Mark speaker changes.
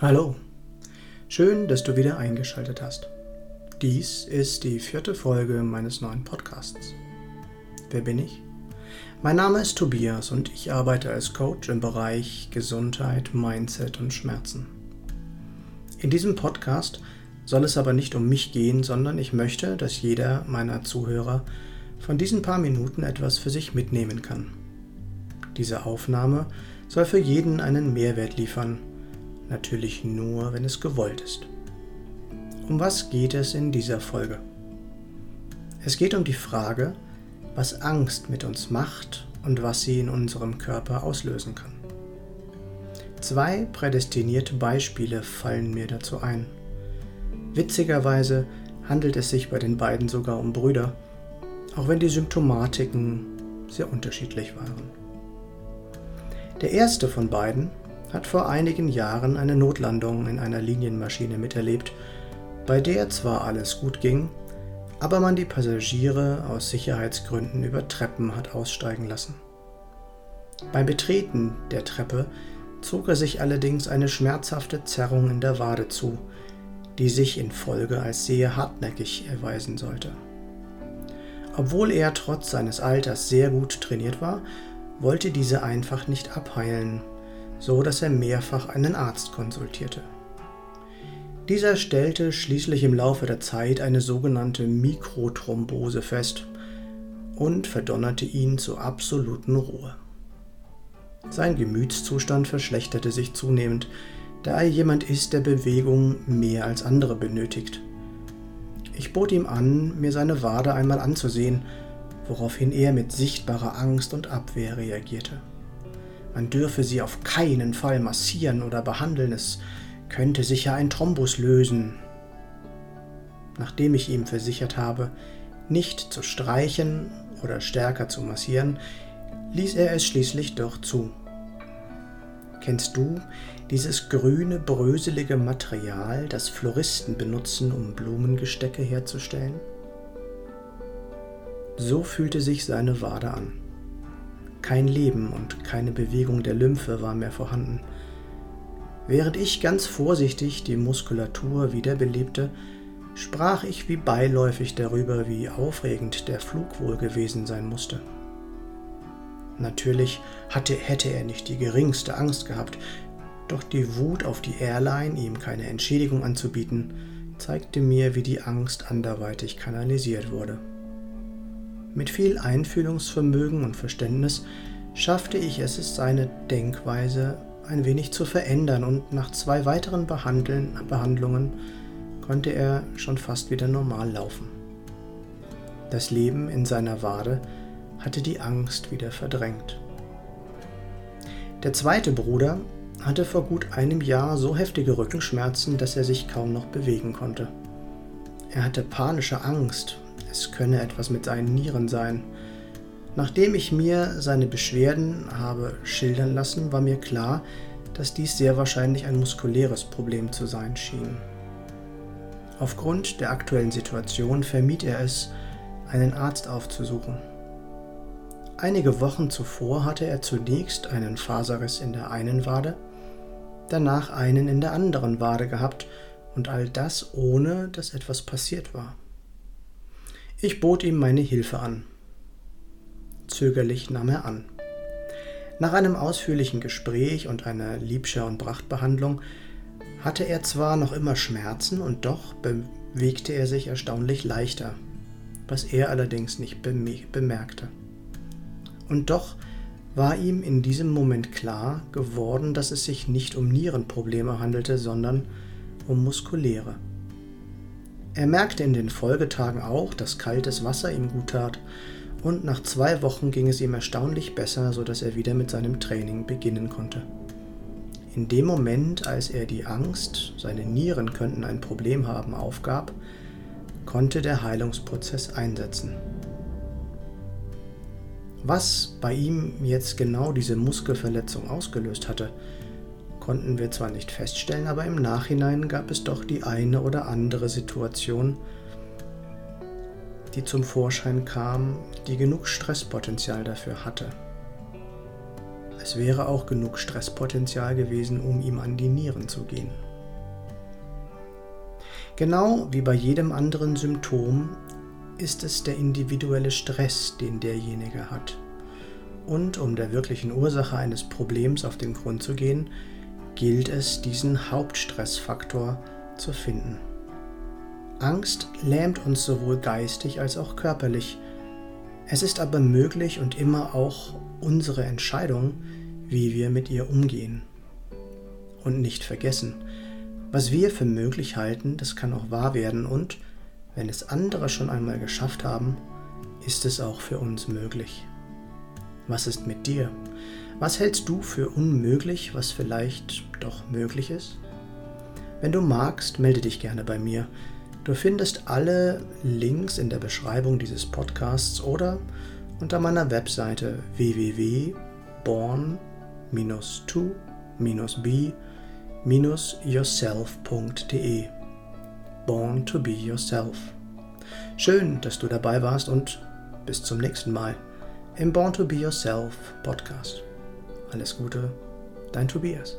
Speaker 1: Hallo, schön, dass du wieder eingeschaltet hast. Dies ist die vierte Folge meines neuen Podcasts. Wer bin ich? Mein Name ist Tobias und ich arbeite als Coach im Bereich Gesundheit, Mindset und Schmerzen. In diesem Podcast soll es aber nicht um mich gehen, sondern ich möchte, dass jeder meiner Zuhörer von diesen paar Minuten etwas für sich mitnehmen kann. Diese Aufnahme soll für jeden einen Mehrwert liefern natürlich nur, wenn es gewollt ist. Um was geht es in dieser Folge? Es geht um die Frage, was Angst mit uns macht und was sie in unserem Körper auslösen kann. Zwei prädestinierte Beispiele fallen mir dazu ein. Witzigerweise handelt es sich bei den beiden sogar um Brüder, auch wenn die Symptomatiken sehr unterschiedlich waren. Der erste von beiden hat vor einigen Jahren eine Notlandung in einer Linienmaschine miterlebt, bei der zwar alles gut ging, aber man die Passagiere aus Sicherheitsgründen über Treppen hat aussteigen lassen. Beim Betreten der Treppe zog er sich allerdings eine schmerzhafte Zerrung in der Wade zu, die sich in Folge als sehr hartnäckig erweisen sollte. Obwohl er trotz seines Alters sehr gut trainiert war, wollte diese einfach nicht abheilen so dass er mehrfach einen Arzt konsultierte. Dieser stellte schließlich im Laufe der Zeit eine sogenannte Mikrothrombose fest und verdonnerte ihn zur absoluten Ruhe. Sein Gemütszustand verschlechterte sich zunehmend, da er jemand ist, der Bewegung mehr als andere benötigt. Ich bot ihm an, mir seine Wade einmal anzusehen, woraufhin er mit sichtbarer Angst und Abwehr reagierte. Man dürfe sie auf keinen Fall massieren oder behandeln, es könnte sicher ein Thrombus lösen. Nachdem ich ihm versichert habe, nicht zu streichen oder stärker zu massieren, ließ er es schließlich doch zu. Kennst du dieses grüne, bröselige Material, das Floristen benutzen, um Blumengestecke herzustellen? So fühlte sich seine Wade an. Kein Leben und keine Bewegung der Lymphe war mehr vorhanden. Während ich ganz vorsichtig die Muskulatur wiederbelebte, sprach ich wie beiläufig darüber, wie aufregend der Flug wohl gewesen sein musste. Natürlich hatte, hätte er nicht die geringste Angst gehabt, doch die Wut auf die Airline, ihm keine Entschädigung anzubieten, zeigte mir, wie die Angst anderweitig kanalisiert wurde. Mit viel Einfühlungsvermögen und Verständnis schaffte ich es, seine Denkweise ein wenig zu verändern und nach zwei weiteren Behandeln, Behandlungen konnte er schon fast wieder normal laufen. Das Leben in seiner Wade hatte die Angst wieder verdrängt. Der zweite Bruder hatte vor gut einem Jahr so heftige Rückenschmerzen, dass er sich kaum noch bewegen konnte. Er hatte panische Angst es könne etwas mit seinen Nieren sein. Nachdem ich mir seine Beschwerden habe schildern lassen, war mir klar, dass dies sehr wahrscheinlich ein muskuläres Problem zu sein schien. Aufgrund der aktuellen Situation vermied er es, einen Arzt aufzusuchen. Einige Wochen zuvor hatte er zunächst einen Faserriss in der einen Wade, danach einen in der anderen Wade gehabt und all das ohne, dass etwas passiert war. Ich bot ihm meine Hilfe an. Zögerlich nahm er an. Nach einem ausführlichen Gespräch und einer Liebscher- und Prachtbehandlung hatte er zwar noch immer Schmerzen und doch bewegte er sich erstaunlich leichter, was er allerdings nicht bemerkte. Und doch war ihm in diesem Moment klar geworden, dass es sich nicht um Nierenprobleme handelte, sondern um muskuläre. Er merkte in den Folgetagen auch, dass kaltes Wasser ihm gut tat, und nach zwei Wochen ging es ihm erstaunlich besser, sodass er wieder mit seinem Training beginnen konnte. In dem Moment, als er die Angst, seine Nieren könnten ein Problem haben, aufgab, konnte der Heilungsprozess einsetzen. Was bei ihm jetzt genau diese Muskelverletzung ausgelöst hatte, konnten wir zwar nicht feststellen, aber im Nachhinein gab es doch die eine oder andere Situation, die zum Vorschein kam, die genug Stresspotenzial dafür hatte. es wäre auch genug Stresspotenzial gewesen, um ihm an die Nieren zu gehen. Genau wie bei jedem anderen Symptom ist es der individuelle Stress, den derjenige hat. Und um der wirklichen Ursache eines Problems auf den Grund zu gehen, gilt es, diesen Hauptstressfaktor zu finden. Angst lähmt uns sowohl geistig als auch körperlich. Es ist aber möglich und immer auch unsere Entscheidung, wie wir mit ihr umgehen. Und nicht vergessen, was wir für möglich halten, das kann auch wahr werden und, wenn es andere schon einmal geschafft haben, ist es auch für uns möglich. Was ist mit dir? Was hältst du für unmöglich, was vielleicht doch möglich ist? Wenn du magst, melde dich gerne bei mir. Du findest alle Links in der Beschreibung dieses Podcasts oder unter meiner Webseite www.born-to-be-yourself.de Born to be yourself. Schön, dass du dabei warst und bis zum nächsten Mal im Born to be Yourself Podcast. Alles Gute, dein Tobias.